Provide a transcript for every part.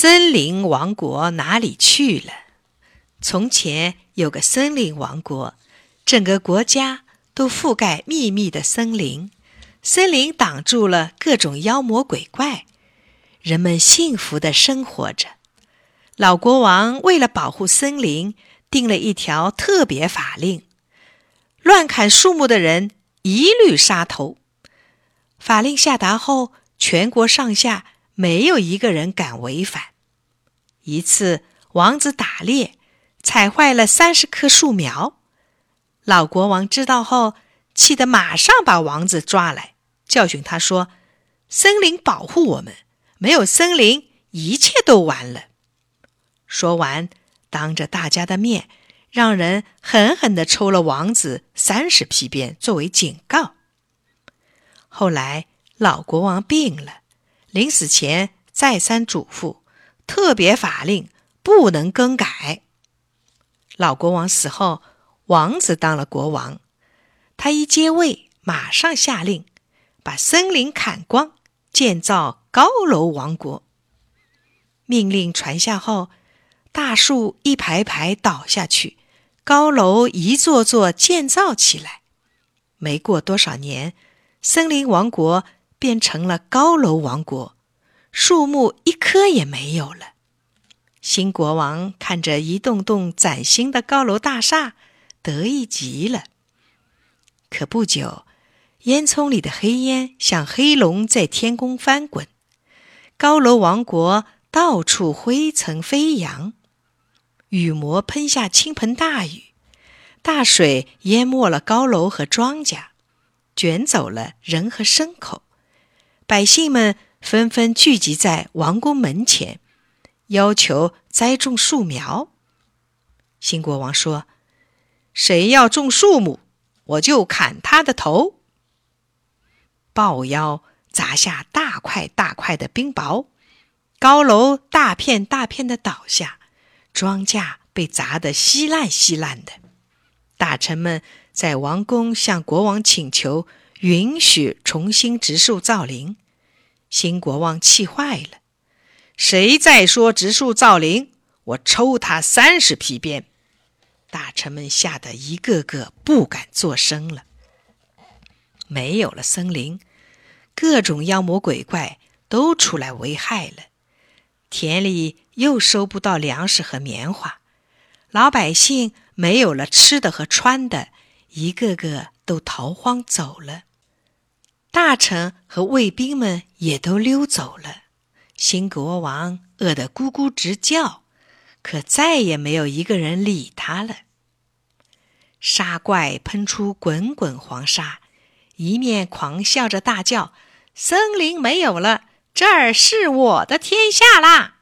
森林王国哪里去了？从前有个森林王国，整个国家都覆盖密密的森林，森林挡住了各种妖魔鬼怪，人们幸福的生活着。老国王为了保护森林，定了一条特别法令：乱砍树木的人一律杀头。法令下达后，全国上下。没有一个人敢违反。一次，王子打猎，踩坏了三十棵树苗。老国王知道后，气得马上把王子抓来，教训他说：“森林保护我们，没有森林，一切都完了。”说完，当着大家的面，让人狠狠地抽了王子三十皮鞭作为警告。后来，老国王病了。临死前再三嘱咐，特别法令不能更改。老国王死后，王子当了国王。他一接位，马上下令把森林砍光，建造高楼王国。命令传下后，大树一排排倒下去，高楼一座座建造起来。没过多少年，森林王国。变成了高楼王国，树木一棵也没有了。新国王看着一栋栋崭新的高楼大厦，得意极了。可不久，烟囱里的黑烟像黑龙在天空翻滚，高楼王国到处灰尘飞扬，雨魔喷下倾盆大雨，大水淹没了高楼和庄稼，卷走了人和牲口。百姓们纷纷聚集在王宫门前，要求栽种树苗。新国王说：“谁要种树木，我就砍他的头。”豹妖砸下大块大块的冰雹，高楼大片大片的倒下，庄稼被砸得稀烂稀烂的。大臣们在王宫向国王请求。允许重新植树造林，新国王气坏了。谁再说植树造林，我抽他三十皮鞭！大臣们吓得一个个不敢作声了。没有了森林，各种妖魔鬼怪都出来危害了，田里又收不到粮食和棉花，老百姓没有了吃的和穿的，一个个都逃荒走了。大臣和卫兵们也都溜走了，新国王饿得咕咕直叫，可再也没有一个人理他了。沙怪喷出滚滚黄沙，一面狂笑着大叫：“森林没有了，这儿是我的天下啦！”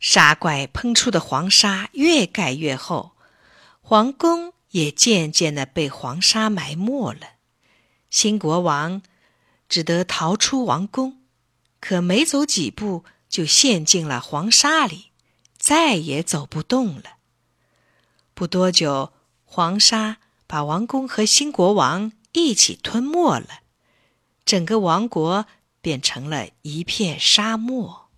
沙怪喷出的黄沙越盖越厚，皇宫也渐渐的被黄沙埋没了。新国王。只得逃出王宫，可没走几步就陷进了黄沙里，再也走不动了。不多久，黄沙把王宫和新国王一起吞没了，整个王国变成了一片沙漠。